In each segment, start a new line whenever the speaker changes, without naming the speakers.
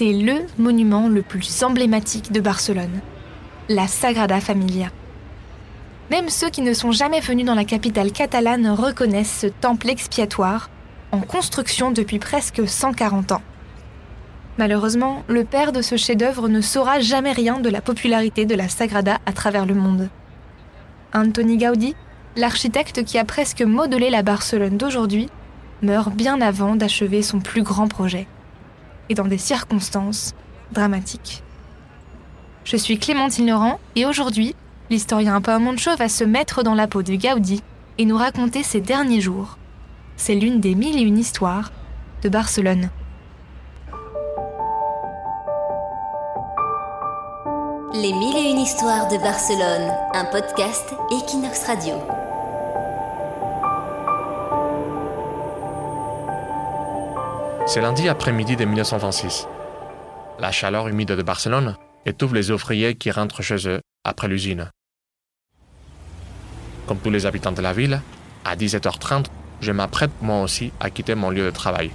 c'est le monument le plus emblématique de Barcelone, la Sagrada Familia. Même ceux qui ne sont jamais venus dans la capitale catalane reconnaissent ce temple expiatoire, en construction depuis presque 140 ans. Malheureusement, le père de ce chef-d'œuvre ne saura jamais rien de la popularité de la Sagrada à travers le monde. Antoni Gaudi, l'architecte qui a presque modelé la Barcelone d'aujourd'hui, meurt bien avant d'achever son plus grand projet, et dans des circonstances dramatiques. Je suis Clémentine Laurent et aujourd'hui, l'historien Paul va se mettre dans la peau de Gaudi et nous raconter ses derniers jours. C'est l'une des mille et une histoires de Barcelone.
Les mille et une histoires de Barcelone, un podcast Equinox Radio.
C'est lundi après-midi de 1926. La chaleur humide de Barcelone étouffe les ouvriers qui rentrent chez eux après l'usine. Comme tous les habitants de la ville, à 17h30, je m'apprête moi aussi à quitter mon lieu de travail.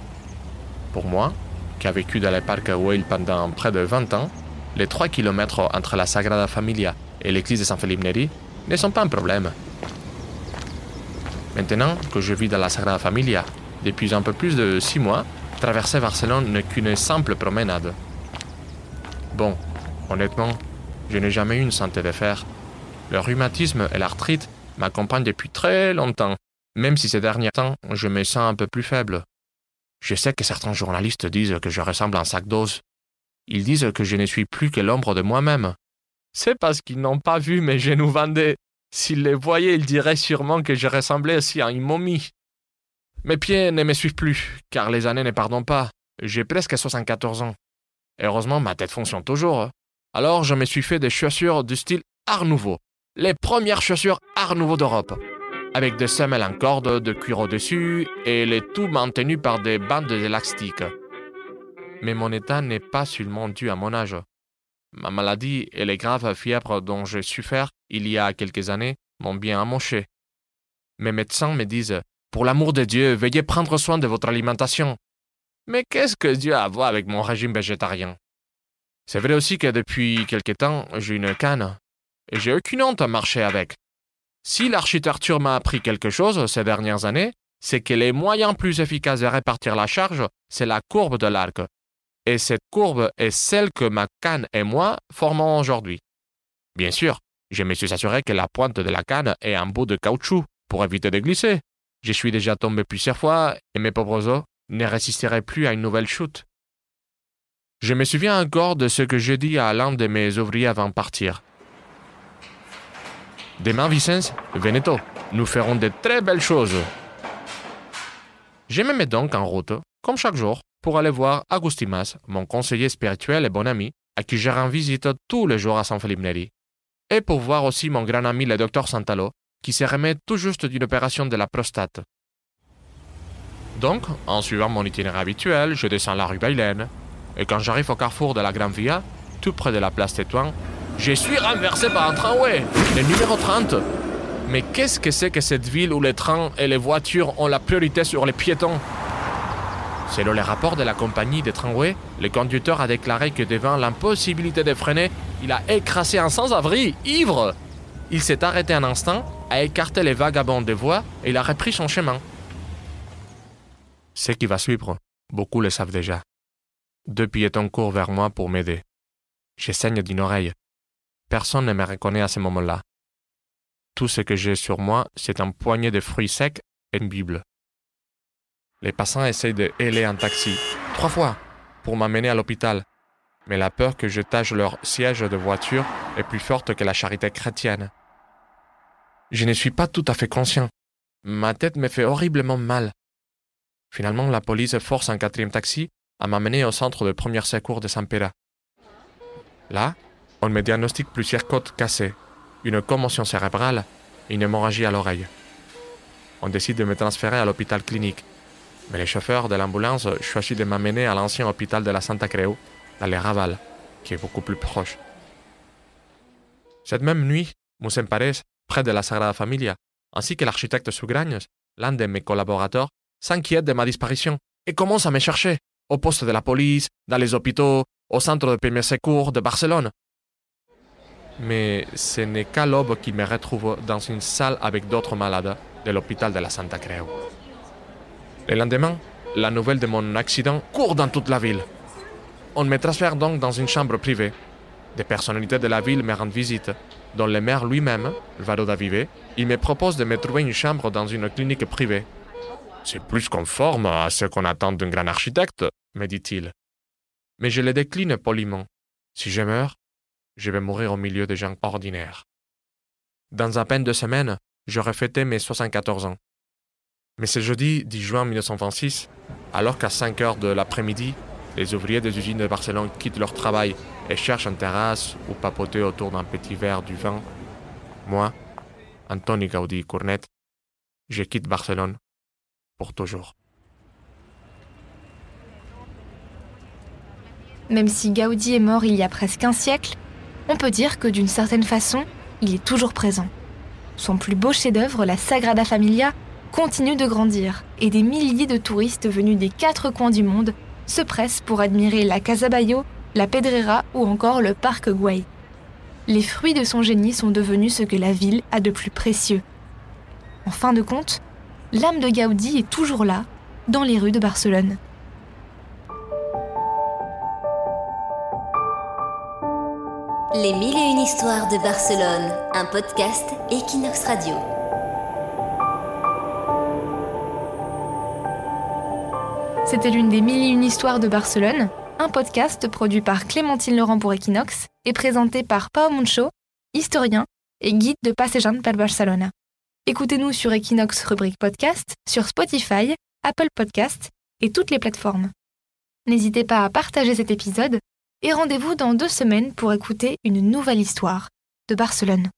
Pour moi, qui a vécu dans le parc Weil pendant près de 20 ans, les 3 km entre la Sagrada Familia et l'église de San Felipe Neri ne sont pas un problème. Maintenant que je vis dans la Sagrada Familia depuis un peu plus de 6 mois, traverser Barcelone n'est qu'une simple promenade. Bon, honnêtement, je n'ai jamais eu une santé de fer. Le rhumatisme et l'arthrite m'accompagne depuis très longtemps, même si ces derniers temps, je me sens un peu plus faible. Je sais que certains journalistes disent que je ressemble à un sac d'os. Ils disent que je ne suis plus que l'ombre de moi-même. C'est parce qu'ils n'ont pas vu mes genoux vendés. S'ils les voyaient, ils diraient sûrement que je ressemblais aussi à une momie. Mes pieds ne me suivent plus, car les années ne pardonnent pas. J'ai presque 74 ans. Heureusement, ma tête fonctionne toujours. Alors, je me suis fait des chaussures du style Art Nouveau les premières chaussures Art Nouveau d'Europe, avec des semelles en corde de cuir au-dessus et les tout maintenus par des bandes élastiques. Mais mon état n'est pas seulement dû à mon âge. Ma maladie et les graves fièvres dont j'ai souffert il y a quelques années m'ont bien amoché. Mes médecins me disent Pour l'amour de Dieu, veuillez prendre soin de votre alimentation. Mais qu'est-ce que Dieu a à voir avec mon régime végétarien? C'est vrai aussi que depuis quelque temps, j'ai une canne et j'ai aucune honte à marcher avec. Si l'architecture m'a appris quelque chose ces dernières années, c'est que les moyens plus efficaces de répartir la charge, c'est la courbe de l'arc. Et cette courbe est celle que ma canne et moi formons aujourd'hui. Bien sûr, je me suis assuré que la pointe de la canne est un bout de caoutchouc pour éviter de glisser. Je suis déjà tombé plusieurs fois et mes pauvres os ne résisteraient plus à une nouvelle chute. Je me souviens encore de ce que je dis à l'un de mes ouvriers avant de partir. Demain, Vicence, Veneto, nous ferons de très belles choses. Je me mets donc en route, comme chaque jour, pour aller voir Agustimas, mon conseiller spirituel et bon ami, à qui je rends visite tous les jours à San Felipe Neri, et pour voir aussi mon grand ami le docteur Santalo, qui se remet tout juste d'une opération de la prostate. Donc, en suivant mon itinéraire habituel, je descends la rue Bailène, et quand j'arrive au carrefour de la Grande Via, tout près de la place Tétouan, je suis renversé par un tramway, le numéro 30. Mais qu'est-ce que c'est que cette ville où les trains et les voitures ont la priorité sur les piétons? Selon les rapports de la compagnie des tramways, le conducteur a déclaré que devant l'impossibilité de freiner, il a écrasé un sans-abri, ivre. Il s'est arrêté un instant, a écarté les vagabonds des voies et il a repris son chemin. Ce qui va suivre, beaucoup le savent déjà. Deux piétons courent vers moi pour m'aider. Je saigne d'une oreille. Personne ne me reconnaît à ce moment-là. Tout ce que j'ai sur moi, c'est un poignet de fruits secs et une Bible. Les passants essayent de héler un taxi, trois fois, pour m'amener à l'hôpital. Mais la peur que je tâche leur siège de voiture est plus forte que la charité chrétienne. Je ne suis pas tout à fait conscient. Ma tête me fait horriblement mal. Finalement, la police force un quatrième taxi à m'amener au centre de premier secours de San Pera. Là, on me diagnostique plusieurs côtes cassées, une commotion cérébrale et une hémorragie à l'oreille. On décide de me transférer à l'hôpital clinique, mais les chauffeurs de l'ambulance choisissent de m'amener à l'ancien hôpital de la Santa Creu, dans les Raval, qui est beaucoup plus proche. Cette même nuit, Moussem Pares, près de la Sagrada Familia, ainsi que l'architecte Sugragnes, l'un de mes collaborateurs, s'inquiète de ma disparition et commence à me chercher, au poste de la police, dans les hôpitaux, au centre de premiers secours de Barcelone. Mais ce n'est qu'à l'aube qu'il me retrouve dans une salle avec d'autres malades de l'hôpital de la Santa Creu. Le lendemain, la nouvelle de mon accident court dans toute la ville. On me transfère donc dans une chambre privée. Des personnalités de la ville me rendent visite, dont le maire lui-même, Varo Davive, il me propose de me trouver une chambre dans une clinique privée. C'est plus conforme à ce qu'on attend d'un grand architecte, me dit-il. Mais je le décline poliment. Si je meurs, je vais mourir au milieu des gens ordinaires. Dans à peine deux semaines, j'aurai fêté mes 74 ans. Mais ce jeudi 10 juin 1926, alors qu'à 5 heures de l'après-midi, les ouvriers des usines de Barcelone quittent leur travail et cherchent une terrasse ou papoter autour d'un petit verre du vin. Moi, Antoni Gaudi Cournet, je quitte Barcelone pour toujours.
Même si Gaudi est mort il y a presque un siècle, on peut dire que d'une certaine façon, il est toujours présent. Son plus beau chef-d'œuvre, la Sagrada Familia, continue de grandir et des milliers de touristes venus des quatre coins du monde se pressent pour admirer la Casa Bayo, la Pedrera ou encore le parc Güell. Les fruits de son génie sont devenus ce que la ville a de plus précieux. En fin de compte, l'âme de Gaudi est toujours là, dans les rues de Barcelone.
Les mille et une histoires de Barcelone, un podcast Equinox Radio.
C'était l'une des mille et une histoires de Barcelone, un podcast produit par Clémentine Laurent pour Equinox et présenté par Pao Moncho, historien et guide de Passejant per Barcelona. Écoutez-nous sur Equinox rubrique podcast, sur Spotify, Apple Podcast et toutes les plateformes. N'hésitez pas à partager cet épisode et rendez-vous dans deux semaines pour écouter une nouvelle histoire de Barcelone.